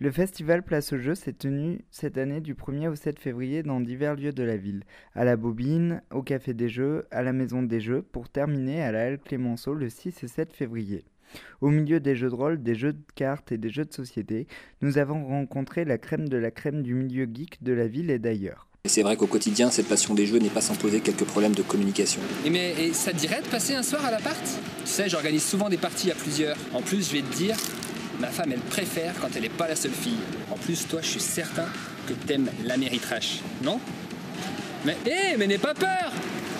Le festival Place au jeu s'est tenu cette année du 1er au 7 février dans divers lieux de la ville, à la Bobine, au Café des Jeux, à la Maison des Jeux, pour terminer à la Halle Clémenceau le 6 et 7 février. Au milieu des jeux de rôle, des jeux de cartes et des jeux de société, nous avons rencontré la crème de la crème du milieu geek de la ville et d'ailleurs. C'est vrai qu'au quotidien, cette passion des jeux n'est pas sans poser quelques problèmes de communication. Et mais et ça te dirait de passer un soir à l'appart? Tu sais, j'organise souvent des parties à plusieurs. En plus, je vais te dire, ma femme, elle préfère quand elle n'est pas la seule fille. En plus, toi, je suis certain que t'aimes l'améritrash, non? Mais hé, mais n'aie pas peur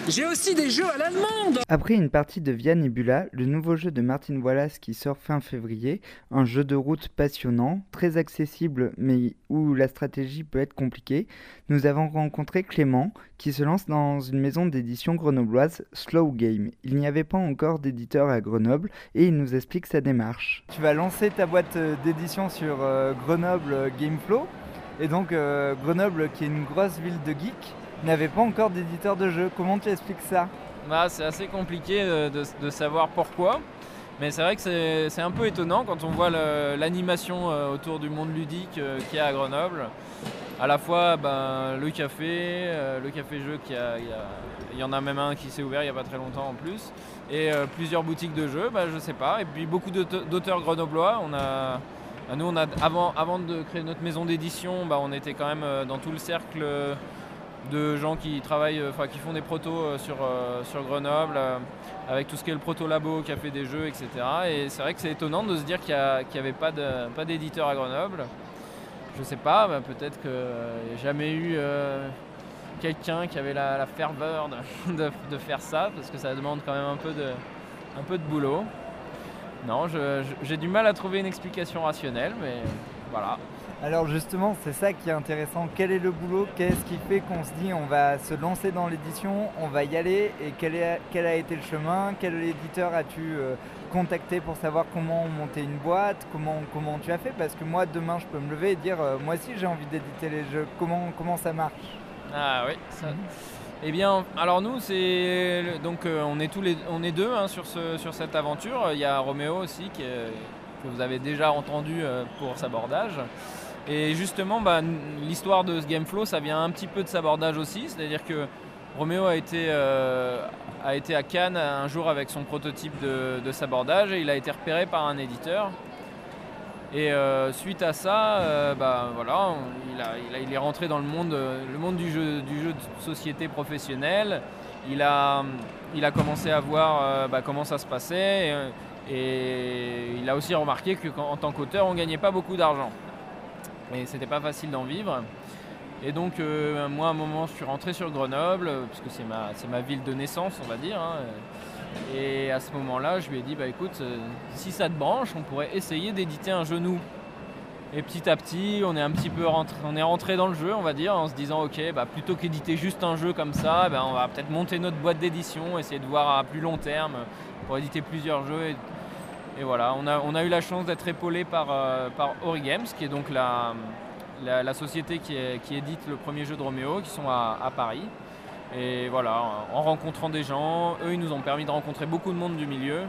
j'ai aussi des jeux à l'allemande Après une partie de Via Nebula, le nouveau jeu de Martin Wallace qui sort fin février, un jeu de route passionnant, très accessible mais où la stratégie peut être compliquée, nous avons rencontré Clément qui se lance dans une maison d'édition grenobloise Slow Game. Il n'y avait pas encore d'éditeur à Grenoble et il nous explique sa démarche. Tu vas lancer ta boîte euh, d'édition sur euh, Grenoble euh, Gameflow et donc Grenoble qui est une grosse ville de geeks n'avait pas encore d'éditeur de jeu. Comment tu expliques ça? Bah, C'est assez compliqué de, savoir pourquoi. Mais c'est vrai que c'est un peu étonnant quand on voit l'animation euh, autour du monde ludique euh, qu'il y a à Grenoble. À la fois ben, le café, euh, le café-jeu, il y, en a même un qui s'est ouvert il n'y a pas très longtemps en plus, et plusieurs boutiques de jeux, bah, je sais pas, et puis beaucoup d'auteurs grenoblois. On a, bah, nous, on a, avant, avant de créer notre maison d'édition, bah, on était quand même dans tout le cercle de gens qui travaillent, euh, enfin qui font des protos euh, sur, euh, sur Grenoble, avec tout ce qui est le proto labo, qui a fait des jeux, etc. Et c'est vrai que c'est étonnant de se dire qu'il n'y avait pas d'éditeur à Grenoble. Je sais pas, bah, peut-être qu'il n'y a jamais eu quelqu'un qui avait la, ferveur de, de, faire ça, parce que ça demande quand même un peu de, un peu de boulot. Non, j'ai du mal à trouver une explication rationnelle, mais voilà. Alors justement, c'est ça qui est intéressant. Quel est le boulot? Qu'est-ce qui fait qu'on se dit on va se lancer dans l'édition, on va y aller? Et quel, a été le chemin? Quel éditeur as-tu euh, contacté pour savoir comment monter une boîte? Comment, comment tu as fait? Parce que moi, demain, je peux me lever et dire euh, moi aussi j'ai envie d'éditer les jeux. Comment, comment ça marche? Ah oui, ça... Eh bien, alors nous, c'est donc euh, on est tous les, on est deux hein, sur, ce, sur cette aventure. Il y a Roméo aussi qui, que vous avez déjà entendu pour sa bordage. Et justement, bah, l'histoire de ce Gameflow, ça vient un petit peu de sabordage aussi. C'est-à-dire que Roméo a été, euh, a été à Cannes un jour avec son prototype de, sabordage et il a été repéré par un éditeur. Et euh, suite à ça, euh, bah, voilà, il, est rentré dans le monde, le monde du, jeu, du jeu de société professionnelle. Il a, il a commencé à voir bah, comment ça se passait. Et il a aussi remarqué qu'en tant qu'auteur, on ne gagnait pas beaucoup d'argent mais c'était pas facile d'en vivre. Et donc euh, moi à un moment je suis rentré sur Grenoble, puisque c'est ma, c'est ma ville de naissance on va dire. Hein. et à ce moment-là je lui ai dit bah écoute euh, si ça te branche on pourrait essayer d'éditer un genou. Et petit à petit on est un petit peu rentré, on est rentré dans le jeu on va dire en se disant ok bah plutôt qu'éditer juste un jeu comme ça, bah, on va peut-être monter notre boîte d'édition, essayer de voir à plus long terme pour éditer plusieurs jeux et voilà, on a, eu la chance d'être épaulé par, euh, par qui est donc la, société qui, édite le premier jeu de Roméo, qui sont à, à, Paris. Et voilà, en rencontrant des gens, eux, ils nous ont permis de rencontrer beaucoup de monde du milieu.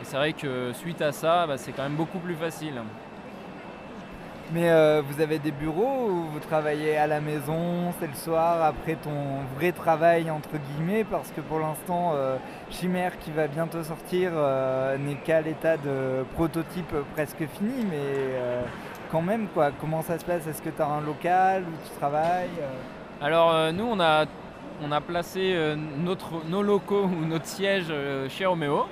Et c'est vrai que suite à ça, bah, c'est quand même beaucoup plus facile. Mais euh, vous avez des bureaux où vous travaillez à la maison, c'est le soir, après ton vrai travail entre guillemets, parce que pour l'instant, euh, Chimère qui va bientôt sortir euh, n'est qu'à l'état de prototype presque fini, mais quand même quoi, comment ça se passe? Est-ce que tu as un local où tu travailles Alors nous on a, on a placé notre, nos locaux ou notre siège chez Roméo.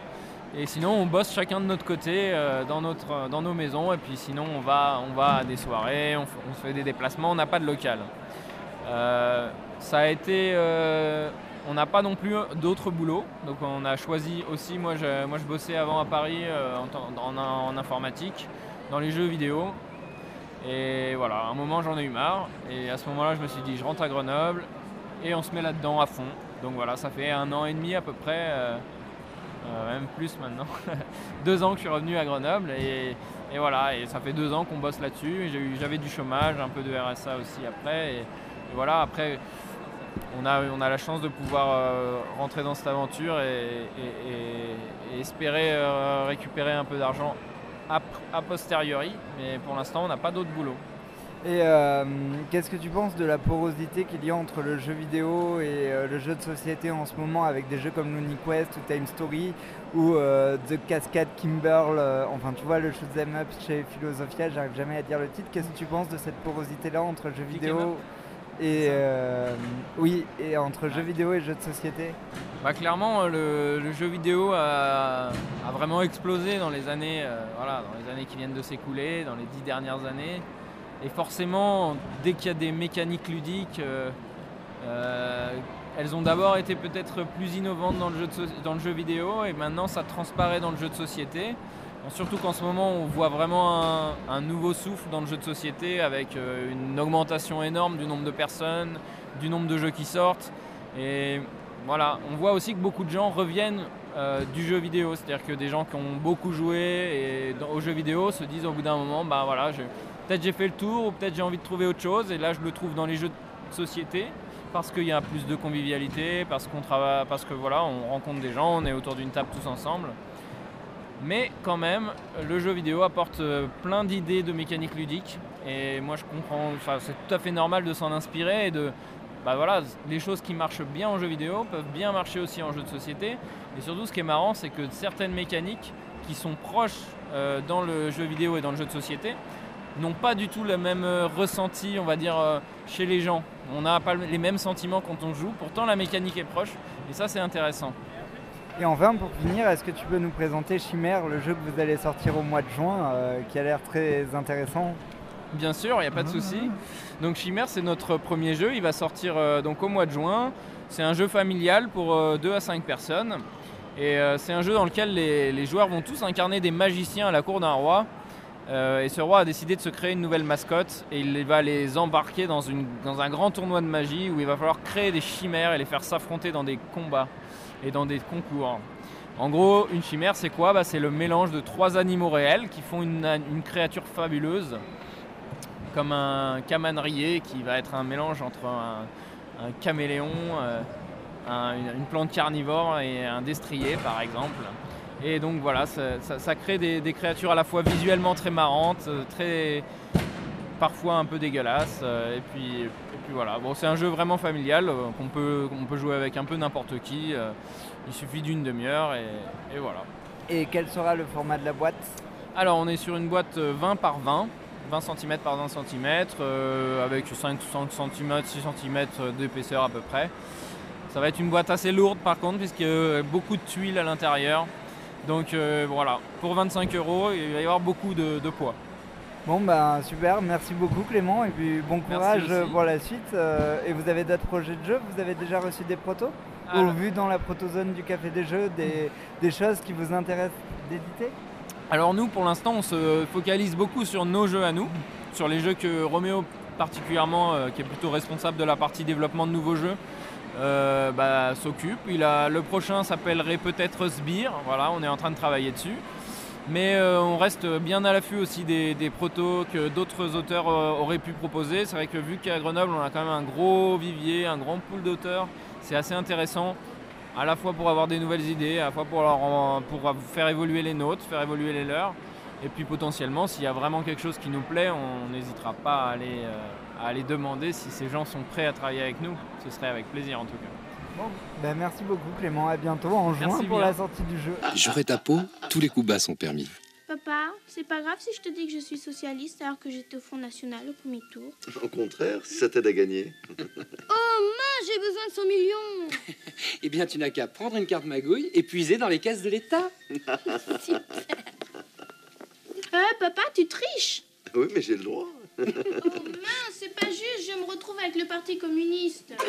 Et sinon, on bosse chacun de notre côté euh, dans, notre, dans nos maisons. Et puis sinon, on va, on va à des soirées, on, se fait des déplacements. On n'a pas de local. Euh, ça a été. Euh, on n'a pas non plus d'autres boulots. Donc on a choisi aussi. Moi, je, moi, je bossais avant à Paris en, en, informatique, dans les jeux vidéo. Et voilà, à un moment, j'en ai eu marre. Et à ce moment-là, je me suis dit, je rentre à Grenoble et on se met là-dedans à fond. Donc voilà, ça fait un an et demi à peu près. Euh, même plus maintenant. deux ans que je suis revenu à Grenoble et, voilà, ça fait deux ans qu'on bosse là-dessus. J'avais du chômage, un peu de RSA aussi après. Et, voilà, après, on a, on a la chance de pouvoir euh, rentrer dans cette aventure et, espérer euh, récupérer un peu d'argent a, a posteriori, mais pour l'instant on n'a pas d'autre boulot. Et euh, qu'est-ce que tu penses de la porosité qu'il y a entre le jeu vidéo et euh, le jeu de société en ce moment avec des jeux comme Looney Quest ou Time Story ou euh, The Cascade Kimberl, enfin tu vois le shoot'em up chez Philosophia, j'arrive jamais à dire le titre. Qu'est-ce que tu penses de cette porosité là entre jeux vidéo et oui et entre jeux vidéo et jeux de société? Bah, clairement le, jeu vidéo a, vraiment explosé dans les années voilà, dans les années qui viennent de s'écouler, dans les dix dernières années. Et forcément, dès qu'il y a des mécaniques ludiques, euh, euh, elles ont d'abord été peut-être plus innovantes dans le, jeu dans le jeu vidéo et maintenant ça transparaît dans le jeu de société. surtout qu'en ce moment on voit vraiment un, nouveau souffle dans le jeu de société avec euh, une augmentation énorme du nombre de personnes, du nombre de jeux qui sortent. Et voilà, on voit aussi que beaucoup de gens reviennent du jeu vidéo. C'est-à-dire que des gens qui ont beaucoup joué et, au jeu vidéo se disent au bout d'un moment, bah voilà, je, peut-être j'ai fait le tour ou peut-être j'ai envie de trouver autre chose. Et là, je le trouve dans les jeux de société parce qu'il y a plus de convivialité, parce qu'on travaille, parce que voilà, on rencontre des gens, on est autour d'une table tous ensemble. Mais quand même, le jeu vidéo apporte euh, plein d'idées de mécanique ludique. Et moi, je comprends, enfin, c'est tout à fait normal de s'en inspirer et de, bah voilà, les choses qui marchent bien en jeu vidéo peuvent bien marcher aussi en jeu de société. Et surtout, ce qui est marrant, c'est que certaines mécaniques qui sont proches euh, dans le jeu vidéo et dans le jeu de société n'ont pas du tout le même euh, ressenti, on va dire, euh, chez les gens. On n'a pas les mêmes sentiments quand on joue, pourtant la mécanique est proche, et ça c'est intéressant. Et enfin, pour finir, est-ce que tu peux nous présenter Chimère, le jeu que vous allez sortir au mois de juin, euh, qui a l'air très intéressant? Bien sûr, il n'y a pas de souci. Donc Chimère, c'est notre premier jeu, il va sortir donc au mois de juin. C'est un jeu familial pour 2 à 5 personnes. Et c'est un jeu dans lequel les, les joueurs vont tous incarner des magiciens à la cour d'un roi. Euh, et ce roi a décidé de se créer une nouvelle mascotte et il va les embarquer dans, un grand tournoi de magie où il va falloir créer des chimères et les faire s'affronter dans des combats et dans des concours. En gros, une chimère, c'est quoi? Bah, C'est le mélange de trois animaux réels qui font une, créature fabuleuse, comme un camanrier qui va être un mélange entre un, caméléon, euh, une plante carnivore et un destrier, par exemple. Et donc voilà, ça, crée des, créatures à la fois visuellement très marrantes, euh, très parfois un peu dégueulasses. Euh, et puis, puis voilà, bon, c'est un jeu vraiment familial euh, qu'on peut, peut jouer avec un peu n'importe qui. Il suffit d'une demi-heure et, voilà. Et quel sera le format de la boîte? Alors on est sur une boîte 20 par 20. 20 cm par 20 cm, avec 5, 5 cm, 6 cm d'épaisseur à peu près. Ça va être une boîte assez lourde par contre, puisqu'il y a beaucoup de tuiles à l'intérieur. Donc euh, voilà, pour 25 euros, il va y avoir beaucoup de, poids. Bon bah super, merci beaucoup Clément et puis bon courage pour la suite. Euh, et vous avez d'autres projets de jeux? Vous avez déjà reçu des protos? Ou vu dans la protozone du Café des Jeux des, choses qui vous intéressent d'éditer? Alors nous pour l'instant on se focalise beaucoup sur nos jeux à nous, sur les jeux que Roméo particulièrement, euh, qui est plutôt responsable de la partie développement de nouveaux jeux, euh, bah, s'occupe. Il a, le prochain s'appellerait peut-être Sbire. Voilà, on est en train de travailler dessus. Mais euh, on reste bien à l'affût aussi des, protos que d'autres auteurs euh, auraient pu proposer. C'est vrai que vu qu'à Grenoble, on a quand même un gros vivier, un grand pool d'auteurs, c'est assez intéressant à la fois pour avoir des nouvelles idées, à la fois pour, pour faire évoluer les nôtres, faire évoluer les leurs. Et puis potentiellement, s'il y a vraiment quelque chose qui nous plaît, on n'hésitera pas à aller, à aller demander si ces gens sont prêts à travailler avec nous. Ce serait avec plaisir en tout cas. Bon, ben merci beaucoup Clément, à bientôt en juin pour la sortie du jeu. J'aurai ta peau, tous les coups bas sont permis. Papa, c'est pas grave si je te dis que je suis socialiste alors que j'étais au Front National au premier tour. Au contraire, si ça t'aide à gagner. oh mince, j'ai besoin de 100 millions Eh bien, tu n'as qu'à prendre une carte magouille et puiser dans les caisses de l'État. Super Eh, papa, tu triches Oui, mais j'ai le droit. oh mince, c'est pas juste, je me retrouve avec le Parti communiste.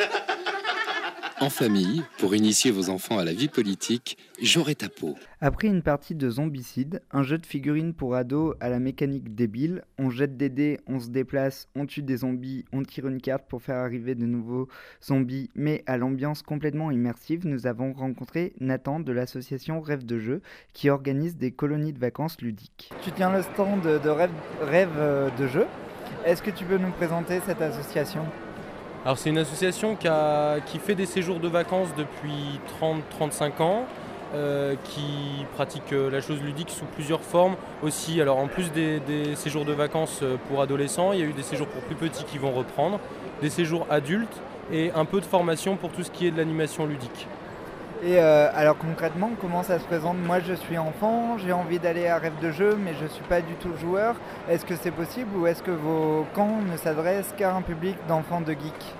En famille, pour initier vos enfants à la vie politique, j'aurai ta peau. Après une partie de Zombicide, un jeu de figurines pour ados à la mécanique débile, on jette des dés, on se déplace, on tue des zombies, on tire une carte pour faire arriver de nouveaux zombies, mais à l'ambiance complètement immersive, nous avons rencontré Nathan de l'association Rêve de Jeu qui organise des colonies de vacances ludiques. Tu tiens le stand de Rêve, Rêve de Jeu. Est-ce que tu peux nous présenter cette association? Alors c'est une association qui, fait des séjours de vacances depuis 30-35 ans euh, qui pratiquent euh, la chose ludique sous plusieurs formes aussi. Alors en plus des, des séjours de vacances euh, pour adolescents, il y a eu des séjours pour plus petits qui vont reprendre, des séjours adultes et un peu de formation pour tout ce qui est de l'animation ludique. Et euh, alors concrètement, comment ça se présente? Moi je suis enfant, j'ai envie d'aller à Rêve de jeu, mais je ne suis pas du tout joueur. Est-ce que c'est possible ou est-ce que vos camps ne s'adressent qu'à un public d'enfants de geeks?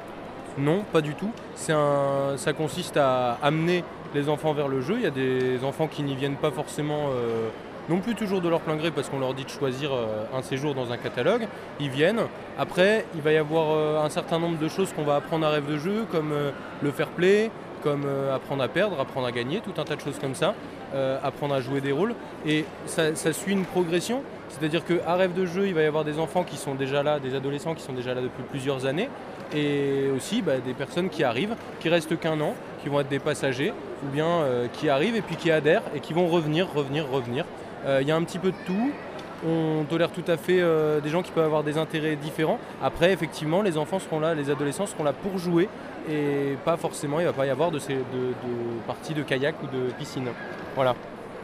Non, pas du tout. Ça consiste à amener les enfants vers le jeu. Il y a des enfants qui n'y viennent pas forcément euh, non plus toujours de leur plein gré parce qu'on leur dit de choisir euh, un séjour dans un catalogue. Ils viennent. Après, il va y avoir un certain nombre de choses qu'on va apprendre à rêve de jeu, comme le fair play, comme euh, apprendre à perdre, apprendre à gagner, tout un tas de choses comme ça, euh, apprendre à jouer des rôles. Et ça, suit une progression, c'est-à-dire qu'à rêve de jeu, il va y avoir des enfants qui sont déjà là, des adolescents qui sont déjà là depuis plusieurs années, et aussi bah, des personnes qui arrivent, qui restent qu'un an, qui vont être des passagers, ou bien euh, qui arrivent et puis qui adhèrent et qui vont revenir, revenir, revenir. Il y a un petit peu de tout. On tolère tout à fait euh, des gens qui peuvent avoir des intérêts différents. Après, effectivement, les enfants seront là, les adolescents seront là pour jouer et pas forcément, il ne va pas y avoir de, de, parties de kayak ou de piscine. Voilà.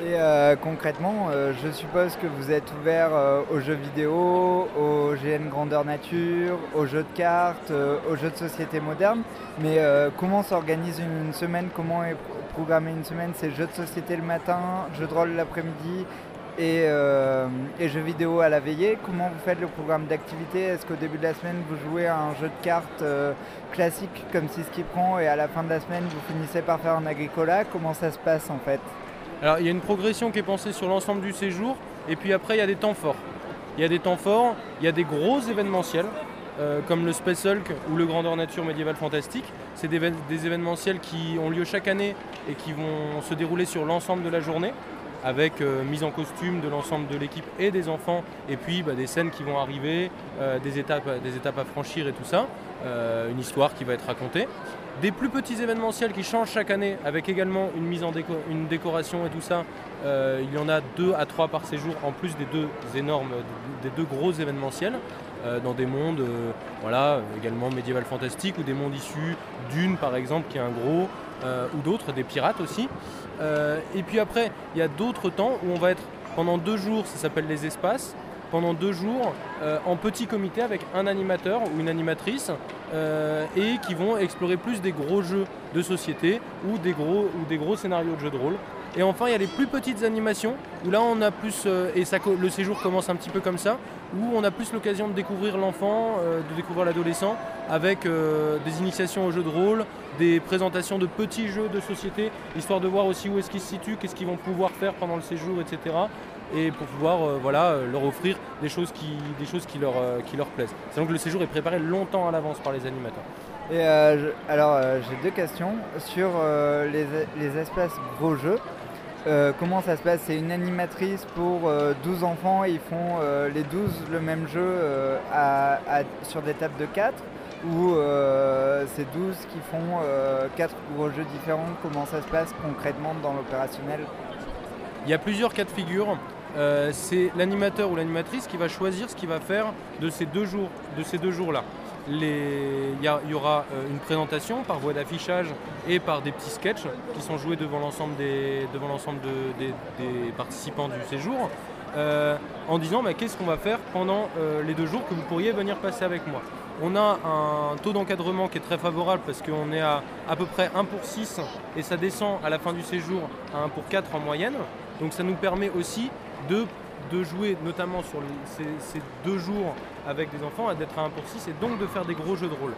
Et euh, concrètement, euh, je suppose que vous êtes ouvert aux jeux vidéo, aux GN grandeur nature, aux jeux de cartes, aux jeux de société moderne. Mais comment s'organise une semaine? Comment est pro- programmée une semaine? C'est jeux de société le matin, jeux de rôle l'après-midi et, euh, et jeux vidéo à la veillée. Comment vous faites le programme d'activité? Est-ce qu'au début de la semaine, vous jouez à un jeu de cartes euh, classique comme ce qui prend et à la fin de la semaine, vous finissez par faire un agricola? Comment ça se passe en fait? Alors il y a une progression qui est pensée sur l'ensemble du séjour, et puis après il y a des temps forts. Il y a des temps forts, il y a des gros événementiels, euh, comme le Space Hulk ou le Grandeur Nature Médiéval Fantastique. C'est des événementiels qui ont lieu chaque année et qui vont se dérouler sur l'ensemble de la journée, avec euh, mise en costume de l'ensemble de l'équipe et des enfants, et puis bah, des scènes qui vont arriver, euh, des, étapes, à franchir et tout ça, euh, une histoire qui va être racontée. Des plus petits événementiels qui changent chaque année, avec également une mise en déco- une décoration et tout ça. Il y en a deux à trois par séjour, en plus des deux énormes, des deux gros événementiels, dans des mondes, euh, voilà, également médiéval fantastique ou des mondes issus d'une par exemple, qui est un gros, euh, ou d'autres, des pirates aussi. Euh, et puis après, il y a d'autres temps où on va être pendant deux jours, ça s'appelle les espaces, pendant deux jours euh, en petit comité avec un animateur ou une animatrice euh, et qui vont explorer plus des gros jeux de société ou des gros, ou des gros scénarios de jeux de rôle. Et enfin, il y a les plus petites animations où là on a plus, euh, et le séjour commence un petit peu comme ça, où on a plus l'occasion de découvrir l'enfant, euh, de découvrir l'adolescent avec euh, des initiations aux jeux de rôle, des présentations de petits jeux de société, histoire de voir aussi où est-ce qu'ils se situent, qu'est-ce qu'ils vont pouvoir faire pendant le séjour, etc. Et pour pouvoir euh, voilà, leur offrir des choses qui, leur, qui plaisent. C'est donc le séjour est préparé longtemps à l'avance par les animateurs. Et alors, j'ai deux questions sur les espaces gros jeux. Euh, comment ça se passe? C'est une animatrice pour euh, 12 enfants et ils font euh, les 12 le même jeu euh, sur des tables de 4 ou euh, c'est 12 qui font 4 gros jeux différents? Comment ça se passe concrètement dans l'opérationnel? Il y a plusieurs cas de figure. Euh, c'est l'animateur ou l'animatrice qui va choisir ce qu'il va faire de ces deux jours, de ces deux jours-là. Il y, aura euh, une présentation par voie d'affichage et par des petits sketchs qui sont joués devant l'ensemble des, participants du séjour, euh, en disant bah, qu'est-ce qu'on va faire pendant euh, les deux jours que vous pourriez venir passer avec moi. On a un taux d'encadrement qui est très favorable parce qu'on est à à peu près 1 pour 6 et ça descend à la fin du séjour à 1 pour 4 en moyenne. Donc ça nous permet aussi de, de jouer notamment sur ces deux jours avec des enfants, d'être à 1 pour 6 et donc de faire des gros jeux de rôle.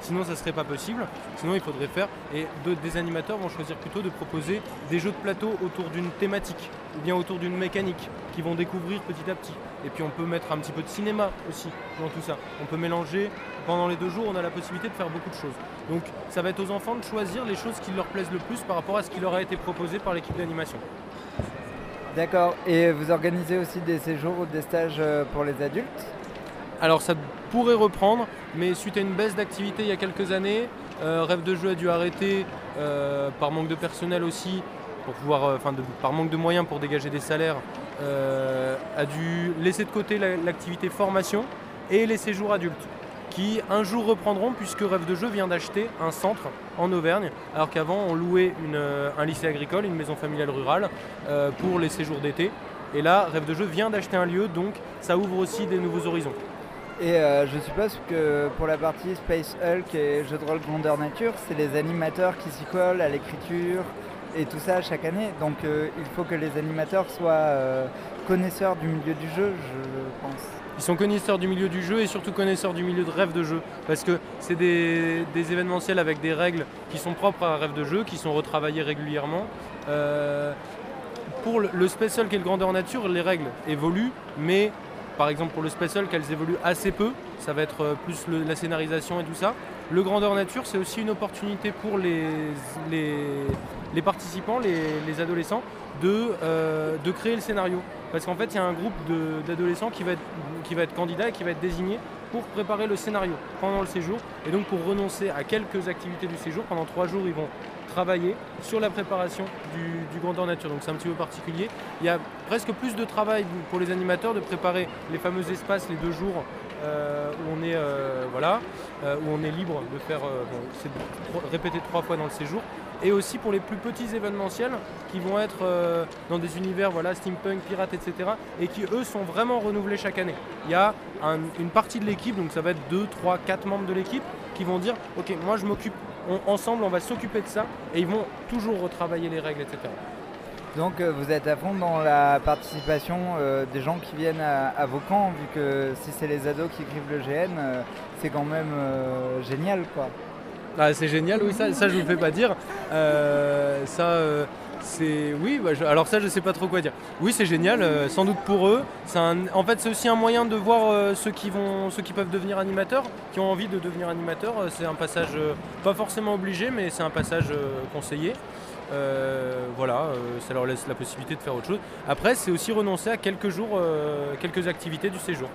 Sinon ça serait pas possible, sinon il faudrait faire, et de- des animateurs vont choisir plutôt de proposer des jeux de plateau autour d'une thématique ou bien autour d'une mécanique qu'ils vont découvrir petit à petit. Et puis on peut mettre un petit peu de cinéma aussi dans tout ça. On peut mélanger, pendant les deux jours on a la possibilité de faire beaucoup de choses. Donc ça va être aux enfants de choisir les choses qui leur plaisent le plus par rapport à ce qui leur a été proposé par l'équipe d'animation. D'accord. Et vous organisez aussi des séjours ou des stages euh, pour les adultes? Alors ça pourrait reprendre, mais suite à une baisse d'activité il y a quelques années, euh, Rêve de jeu a dû arrêter euh, par manque de personnel aussi, pour pouvoir, euh, par manque de moyens pour dégager des salaires, a dû laisser de côté la- l'activité formation et les séjours adultes. qui un jour reprendront puisque Rêve de Jeu vient d'acheter un centre en Auvergne, alors qu'avant on louait un lycée agricole, une maison familiale rurale pour les séjours d'été. Et là, Rêve de Jeu vient d'acheter un lieu, donc ça ouvre aussi des nouveaux horizons. Et euh, je suppose que pour la partie Space Hulk et jeu de rôle grandeur nature, c'est les animateurs qui s'y collent à l'écriture et tout ça chaque année. Donc euh, il faut que les animateurs soient euh, connaisseurs du milieu du jeu, je pense. Ils sont connaisseurs du milieu du jeu et surtout connaisseurs du milieu de rêve de jeu. Parce que c'est des, événementiels avec des règles qui sont propres à rêve de jeu, qui sont retravaillées régulièrement. Pour le Space Hulk et le grandeur nature, les règles évoluent, mais par exemple pour le Space Hulk, elles évoluent assez peu. Ça va être euh, plus la scénarisation et tout ça. Le grandeur nature, c'est aussi une opportunité pour les, participants, les, les adolescents, de, euh, de créer le scénario. Parce qu'en fait, il y a un groupe d'adolescents qui, va être- qui va être candidat et qui va être désigné pour préparer le scénario pendant le séjour. Et donc pour renoncer à quelques activités du séjour, pendant trois jours, ils vont travailler sur la préparation du, du grandeur nature. Donc c'est un petit peu particulier. Il y a presque plus de travail pour les animateurs de préparer les fameux espaces, les deux jours euh, où on est euh, voilà, euh, où on est libre de faire, répété trois fois dans le séjour, et aussi pour les plus petits événementiels qui vont être dans des univers voilà steampunk, pirates, etc. et qui eux sont vraiment renouvelés chaque année. Il y a un- une partie de l'équipe, donc ça va être 2, 3, 4 membres de l'équipe qui vont dire ok moi je m'occupe, on- ensemble on va s'occuper de ça et ils vont toujours retravailler les règles, etc. Donc euh, vous êtes à fond dans la participation euh, des gens qui viennent à, à vos camps, vu que si c'est les ados qui écrivent le GN, euh, c'est quand même euh, génial quoi. Ah, c'est génial, oui, ça, ça je vous le fais pas dire. Euh, ça, euh, Oui, bah, alors ça, je sais pas trop quoi dire. Oui, c'est génial, euh, sans doute pour eux. En fait, c'est aussi un moyen de voir euh, ceux, qui peuvent devenir animateurs, qui ont envie de devenir animateurs. Euh, C'est un passage, pas forcément obligé, mais c'est un passage conseillé. Voilà, ça leur laisse la possibilité de faire autre chose. Après, c'est aussi renoncer à quelques jours, quelques activités du séjour.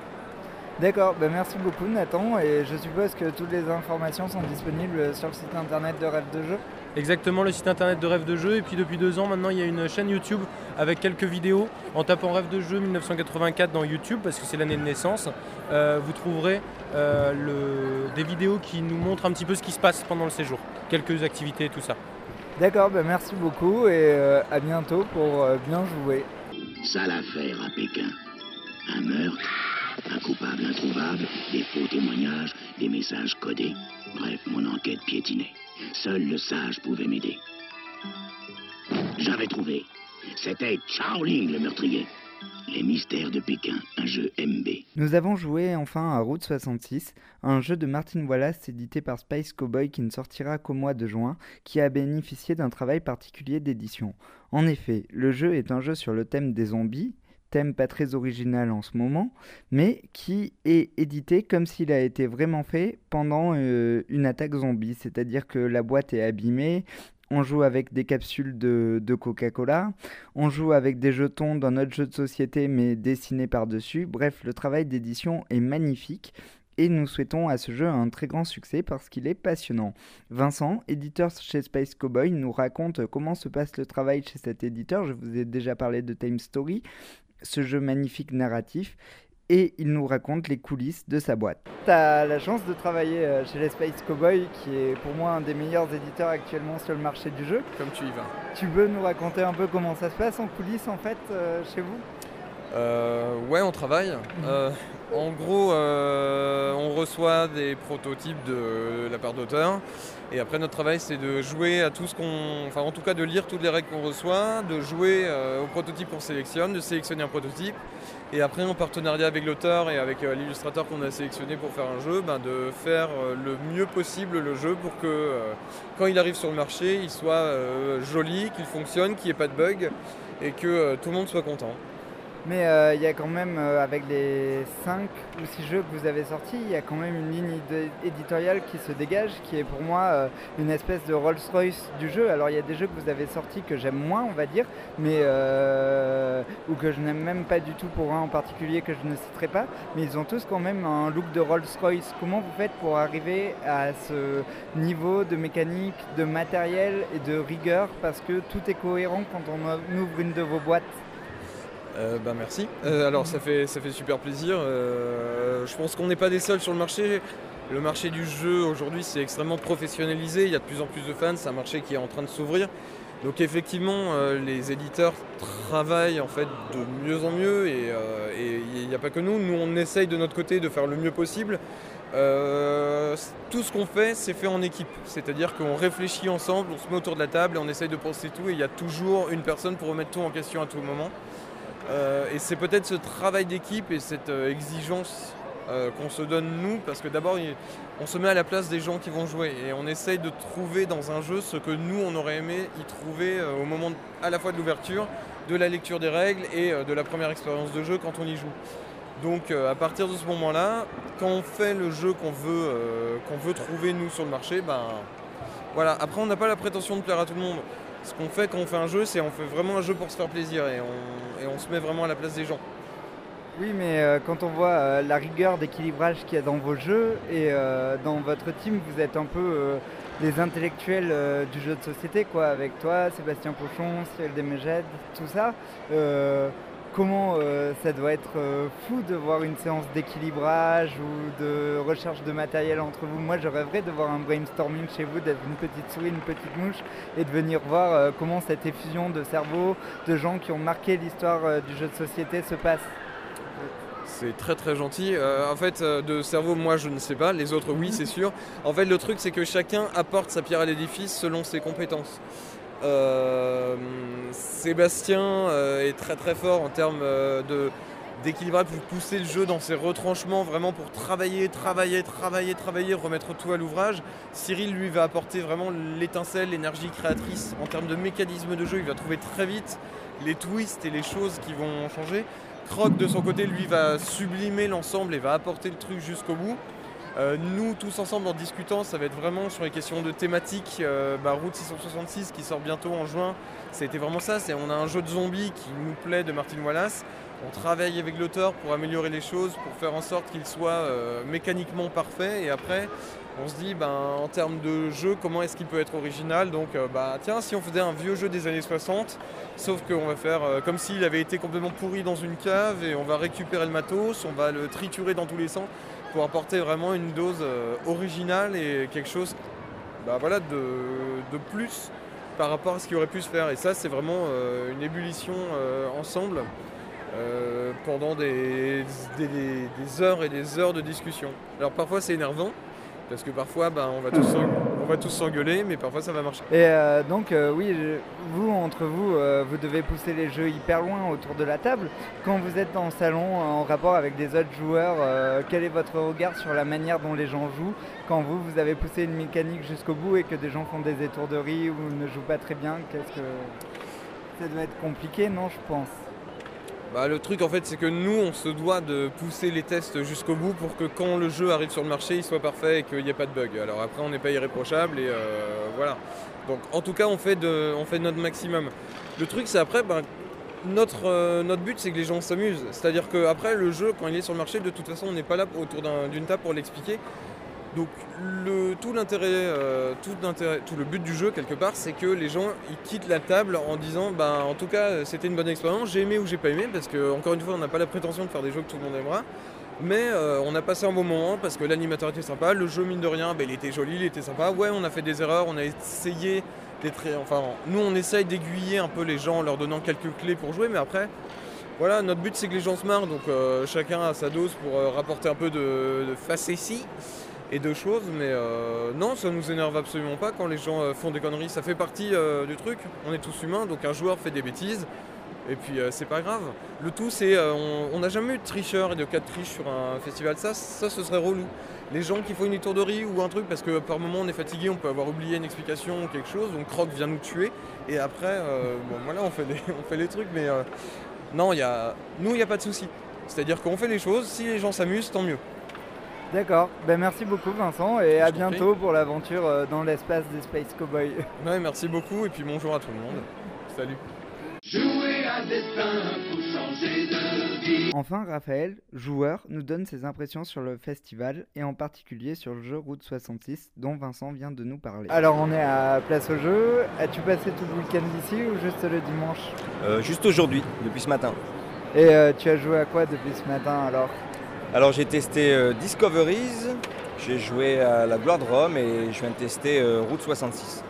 D'accord, bah merci beaucoup Nathan, et je suppose que toutes les informations sont disponibles sur le site internet de Rêve de Jeu. Exactement, le site internet de Rêve de Jeu. Et puis depuis deux ans, maintenant, il y a une chaîne YouTube avec quelques vidéos. En tapant Rêve de Jeu 1984 dans YouTube, parce que c'est l'année de naissance, euh, vous trouverez euh, le- des vidéos qui nous montrent un petit peu ce qui se passe pendant le séjour. Quelques activités et tout ça. D'accord, bah merci beaucoup et euh, à bientôt pour euh, bien jouer. Sale affaire à Pékin. Un meurtre, un coupable introuvable, des faux témoignages, des messages codés. Bref, mon enquête piétinait. Seul le sage pouvait m'aider. J'avais trouvé. C'était Chaoling le meurtrier. Les mystères de Pékin, un jeu MB. Nous avons joué enfin à Route 66, un jeu de Martin Wallace édité par Space Cowboy qui ne sortira qu'au mois de juin, qui a bénéficié d'un travail particulier d'édition. En effet, le jeu est un jeu sur le thème des zombies, thème pas très original en ce moment, mais qui est édité comme s'il a été vraiment fait pendant euh, une attaque zombie, c'est-à-dire que la boîte est abîmée, on joue avec des capsules de, de Coca-Cola, on joue avec des jetons dans notre jeu de société mais dessinés par-dessus. Bref, le travail d'édition est magnifique et nous souhaitons à ce jeu un très grand succès parce qu'il est passionnant. Vincent, éditeur chez Space Cowboy, nous raconte comment se passe le travail chez cet éditeur. Je vous ai déjà parlé de Time Story, ce jeu magnifique narratif. Et il nous raconte les coulisses de sa boîte. Tu as la chance de travailler euh, chez les Space Cowboy, qui est pour moi un des meilleurs éditeurs actuellement sur le marché du jeu. Comme tu y vas. Tu veux nous raconter un peu comment ça se passe en coulisses en fait euh, chez vous? Ouais, on travaille. Euh, en gros, euh, on reçoit des prototypes de la part d'auteurs. Et après, notre travail, c'est de jouer à tout ce qu'on. Enfin, en tout cas, de lire toutes les règles qu'on reçoit, de jouer euh, au prototype qu'on sélectionne, de sélectionner un prototype. Et après, en partenariat avec l'auteur et avec euh, l'illustrateur qu'on a sélectionné pour faire un jeu, ben, de faire euh, le mieux possible le jeu pour que euh, quand il arrive sur le marché, il soit euh, joli, qu'il fonctionne, qu'il n'y ait pas de bug et que euh, tout le monde soit content. Mais euh, il y a quand même, euh, avec les 5 ou 6 jeux que vous avez sortis, il y a quand même une ligne édi- éditoriale qui se dégage, qui est pour moi euh, une espèce de Rolls-Royce du jeu. Alors il y a des jeux que vous avez sortis que j'aime moins, on va dire, mais ou que je n'aime même pas du tout pour un en particulier que je ne citerai pas, mais ils ont tous quand même un look de Rolls-Royce. Comment vous faites pour arriver à ce niveau de mécanique, de matériel et de rigueur? Parce que tout est cohérent quand on ouvre une de vos boîtes. Euh, bah merci. Euh, alors ça fait, ça fait super plaisir. Euh, je pense qu'on n'est pas des seuls sur le marché. le marché du jeu aujourd'hui c'est extrêmement professionnalisé, il y a de plus en plus de fans, c'est un marché qui est en train de s'ouvrir. Donc effectivement, les éditeurs travaillent en fait de mieux en mieux et il n'y a pas que nous. Nous, on essaye de notre côté de faire le mieux possible. Tout ce qu'on fait, c'est fait en équipe. C'est-à-dire qu'on réfléchit ensemble, on se met autour de la table et on essaye de penser tout. Et il y a toujours une personne pour remettre tout en question à tout moment. Euh, et c'est peut-être ce travail d'équipe et cette euh, exigence euh, qu'on se donne nous, parce que d'abord, on se met à la place des gens qui vont jouer et on essaye de trouver dans un jeu ce que nous, on aurait aimé y trouver au moment à la fois de l'ouverture, de la lecture des règles et de la première expérience de jeu quand on y joue. Donc à partir de ce moment-là, quand on fait le jeu qu'on veut, qu'on veut trouver nous sur le marché, ben voilà. Après on n'a pas la prétention de plaire à tout le monde. Ce qu'on fait quand on fait un jeu, c'est on fait vraiment un jeu pour se faire plaisir et on, se met vraiment à la place des gens. Oui, mais euh, quand on voit euh, la rigueur d'équilibrage qu'il y a dans vos jeux et euh, dans votre team, vous êtes un peu les intellectuels du jeu de société, quoi, avec toi, Sébastien Pochon, Cyril Desmégèdes, tout ça. Comment euh, ça doit être euh, fou de voir une séance d'équilibrage ou de recherche de matériel entre vous Moi, je rêverais de voir un brainstorming chez vous, d'être une petite souris, une petite mouche et de venir voir euh, comment cette effusion de cerveau, de gens qui ont marqué l'histoire du jeu de société se passe. C'est très très gentil. Euh, en fait, euh, de cerveau, moi je ne sais pas, les autres oui, c'est sûr. En fait, le truc, c'est que chacun apporte sa pierre à l'édifice selon ses compétences. Euh, Sébastien euh, est très très fort en termes euh, de d'équilibrage pour pousser le jeu dans ses retranchements, vraiment pour travailler, travailler, travailler, travailler, remettre tout à l'ouvrage. Cyril, lui, va apporter vraiment l'étincelle, l'énergie créatrice en termes de mécanisme de jeu. Il va trouver très vite les twists et les choses qui vont changer. Croc, de son côté, lui, va sublimer l'ensemble et va apporter le truc jusqu'au bout. Euh, nous, tous ensemble, en discutant, ça va être vraiment sur les questions de thématiques. Euh, bah, Route 666, qui sort bientôt en juin, ça a été vraiment ça. On a un jeu de zombies qui nous plaît de Martin Wallace. On travaille avec l'auteur pour améliorer les choses, pour faire en sorte qu'il soit euh, mécaniquement parfait. Et après, on se dit, ben, en termes de jeu, comment est-ce qu'il peut être original? Donc, euh, bah, tiens, si on faisait un vieux jeu des années 60, sauf qu'on va faire comme s'il avait été complètement pourri dans une cave et on va récupérer le matos, on va le triturer dans tous les sens pour apporter vraiment une dose euh, originale et quelque chose bah, voilà, de, de plus par rapport à ce qui aurait pu se faire. Et ça, c'est vraiment euh, une ébullition euh, ensemble pendant des, des- heures et des heures de discussion. Alors parfois c'est énervant, parce que parfois bah, on va tous on va tous s'engueuler, mais parfois ça va marcher. Et euh, donc, euh, oui, vous, entre vous, euh, vous devez pousser les jeux hyper loin autour de la table. Quand vous êtes le salon en rapport avec des autres joueurs, quel est votre regard sur la manière dont les gens jouent Quand vous, vous avez poussé une mécanique jusqu'au bout et que des gens font des étourderies ou ne jouent pas très bien, qu'est-ce que... Ça doit être compliqué, non, je pense Bah, le truc en fait c'est que nous on se doit de pousser les tests jusqu'au bout pour que quand le jeu arrive sur le marché il soit parfait et qu'il n'y ait pas de bug. Alors après on n'est pas irréprochable et euh, voilà. Donc en tout cas on fait, de, notre maximum. Le truc c'est après ben, notre, euh, notre but c'est que les gens s'amusent. C'est-à-dire qu'après le jeu quand il est sur le marché de toute façon on n'est pas là autour d'un- d'une table pour l'expliquer. Donc le, tout l'intérêt, euh, tout l'intérêt, tout le but du jeu quelque part, c'est que les gens ils quittent la table en disant, ben en tout cas c'était une bonne expérience, j'ai aimé ou j'ai pas aimé, parce que encore une fois on n'a pas la prétention de faire des jeux que tout le monde aimera, mais euh, on a passé un bon moment parce que l'animateur était sympa, le jeu mine de rien, ben, il était joli, il était sympa. Ouais, on a fait des erreurs, on a essayé d'être, enfin nous on essaye d'aiguiller un peu les gens en leur donnant quelques clés pour jouer, mais après. Voilà, notre but c'est que les gens se marrent, donc euh, chacun a sa dose pour rapporter un peu de, de facétie et de choses, mais euh, non, ça nous énerve absolument pas quand les gens euh, font des conneries. Ça fait partie euh, du truc. On est tous humains, donc un joueur fait des bêtises, et puis c'est pas grave. Le tout, c'est on- n'a jamais eu de tricheurs et de cas de triche sur un festival. Ça, ça, ce serait relou. Les gens qui font une étourderie ou un truc parce que par moment on est fatigué, on peut avoir oublié une explication ou quelque chose, donc Croc vient nous tuer, et après, bon, voilà, on fait, des- on fait les trucs, mais non, y a, nous, il n'y a pas de souci. C'est-à-dire qu'on fait les choses, si les gens s'amusent, tant mieux. D'accord, ben, merci beaucoup Vincent et à prie. bientôt pour l'aventure euh, dans l'espace des Space Cowboys. Ouais, merci beaucoup, et puis bonjour à tout le monde. Salut. Jouer à destin pour changer de vie. Enfin, Raphaël, joueur, nous donne ses impressions sur le festival et en particulier sur le jeu Route 66 dont Vincent vient de nous parler. Alors, on est à Place au jeu. As-tu passé tout le week-end ici ou juste le dimanche? Euh, juste aujourd'hui, depuis ce matin. Et euh, tu as joué à quoi depuis ce matin alors? Alors j'ai testé euh, Discoveries, J'ai joué à la Gloire de Rome et je viens de tester euh, Route 66.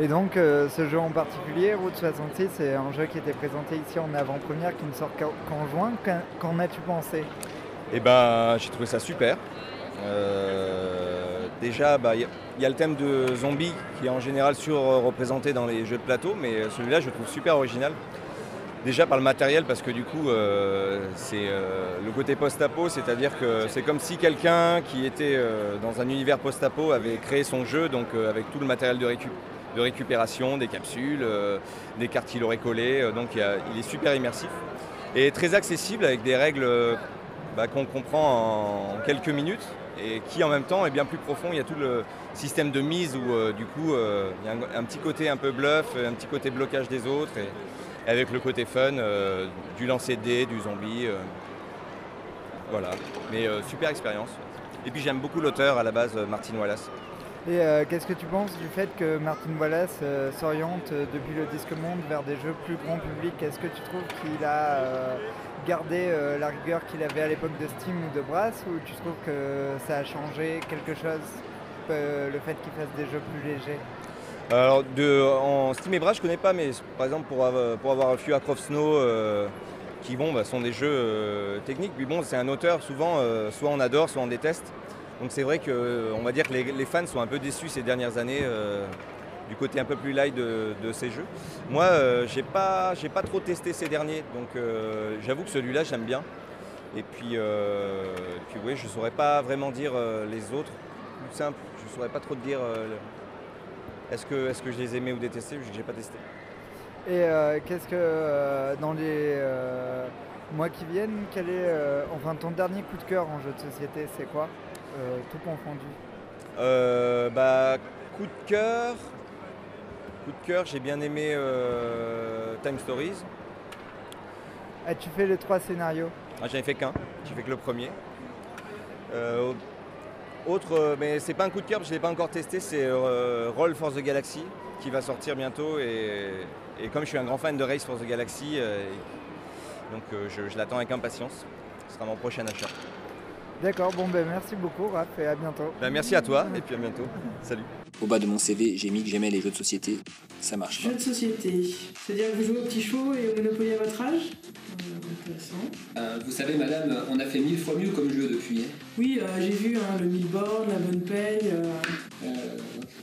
Et donc euh, ce jeu en particulier, Route 66, c'est un jeu qui était présenté ici en avant-première, qui ne sort qu'en juin. Qu'en as-tu pensé? Et ben j'ai trouvé ça super. Déjà, bah, il y, a- il y a le thème de zombie qui est en général surreprésenté dans les jeux de plateau, mais celui-là je le trouve super original. Déjà par le matériel, parce que du coup, euh, c'est euh, le côté post-apo, c'est-à-dire que c'est comme si quelqu'un qui était euh, dans un univers post-apo avait créé son jeu, donc avec tout le matériel de, récu- de récupération, des capsules, des cartes qu'il aurait collées, donc il, est super immersif et très accessible avec des règles bah, qu'on comprend en quelques minutes et qui en même temps est bien plus profond. Il y a tout le système de mise où euh, du coup euh, il y a un, petit côté un peu bluff, un petit côté blocage des autres et, avec le côté fun euh, du lancer de dés, du zombie. euh, voilà, mais euh, super expérience. Et puis j'aime beaucoup l'auteur à la base, euh, Martin Wallace. Et euh, qu'est-ce que tu penses du fait que Martin Wallace euh, s'oriente euh, depuis le Disque Monde vers des jeux plus grand public? Est-ce que tu trouves qu'il a euh, gardé euh, la rigueur qu'il avait à l'époque de Steam ou de Brass ou tu trouves que ça a changé quelque chose? euh, le fait qu'il fasse des jeux plus légers Alors, de, en Steam et Brass, je connais pas, mais par exemple, pour avoir, pour avoir vu Acroft Snow, euh, qui bon, bah, sont des jeux euh, techniques, puis bon, c'est un auteur, souvent, euh, soit on adore, soit on déteste. Donc c'est vrai qu'on va dire que les, fans sont un peu déçus ces dernières années euh, du côté un peu plus light de, de ces jeux. Moi, euh, j'ai pas, j'ai pas trop testé ces derniers, donc euh, j'avoue que celui-là, j'aime bien. Et puis, euh, puis oui, je saurais pas vraiment dire euh, les autres. Plus simple, je saurais pas trop te dire. euh, est-ce que, est que je les aimais ou détestais vu que j'ai pas testé Et euh, qu'est-ce que euh, dans les euh, mois qui viennent, quel est enfin ton dernier coup de cœur en jeu de société, c'est quoi Tout confondu? Bah, coup de cœur. Coup de cœur, j'ai bien aimé Time Stories. As-tu fait les trois scénarios? Ah, J'en ai fait qu'un, j'ai fait que le premier. Autre, euh, mais c'est pas un coup de cœur, je l'ai pas encore testé, c'est euh, Roll for the Galaxy qui va sortir bientôt. Et, et comme je suis un grand fan de Race for the Galaxy, euh, donc je, je l'attends avec impatience. Ce sera mon prochain achat. D'accord, bon ben merci beaucoup Raph et à bientôt. Bah, merci à toi et puis à bientôt. Salut. Au bas de mon CV, j'ai mis que j'aimais les jeux de société. Ça marche. Jeux de société, c'est-à-dire que vous jouez au petit chevaux et au Monopoly à votre âge? Euh. Euh, vous savez, madame, on a fait mille fois mieux comme jeu depuis. hein. Oui, euh, j'ai vu hein, le millboard, la bonne paye. euh, Euh,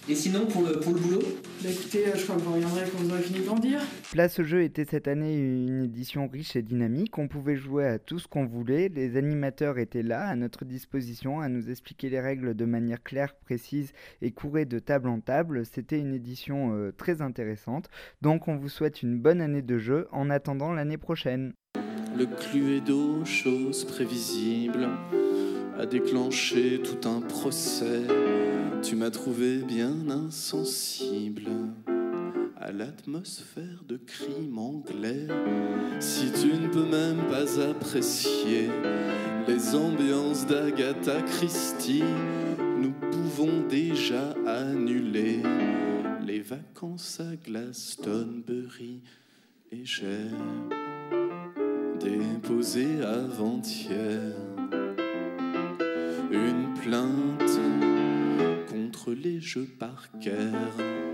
et sinon, pour le, pour le boulot? Bah, écoutez, je crois que vous reviendrez quand vous aurez fini de grandir. Place au jeu était cette année une édition riche et dynamique. On pouvait jouer à tout ce qu'on voulait. Les animateurs étaient là, à notre disposition, à nous expliquer les règles de manière claire, précise et couraient de table en table. C'était une édition euh, très intéressante. Donc on vous souhaite une bonne année de jeu en attendant l'année prochaine. Le Cluedo, chose prévisible, a déclenché tout un procès. Tu m'as trouvé bien insensible à l'atmosphère de crime anglais. Si tu ne peux même pas apprécier les ambiances d'Agatha Christie, déjà annuler les vacances à Glastonbury. Et j'ai déposé avant-hier une plainte contre les jeux par cœur.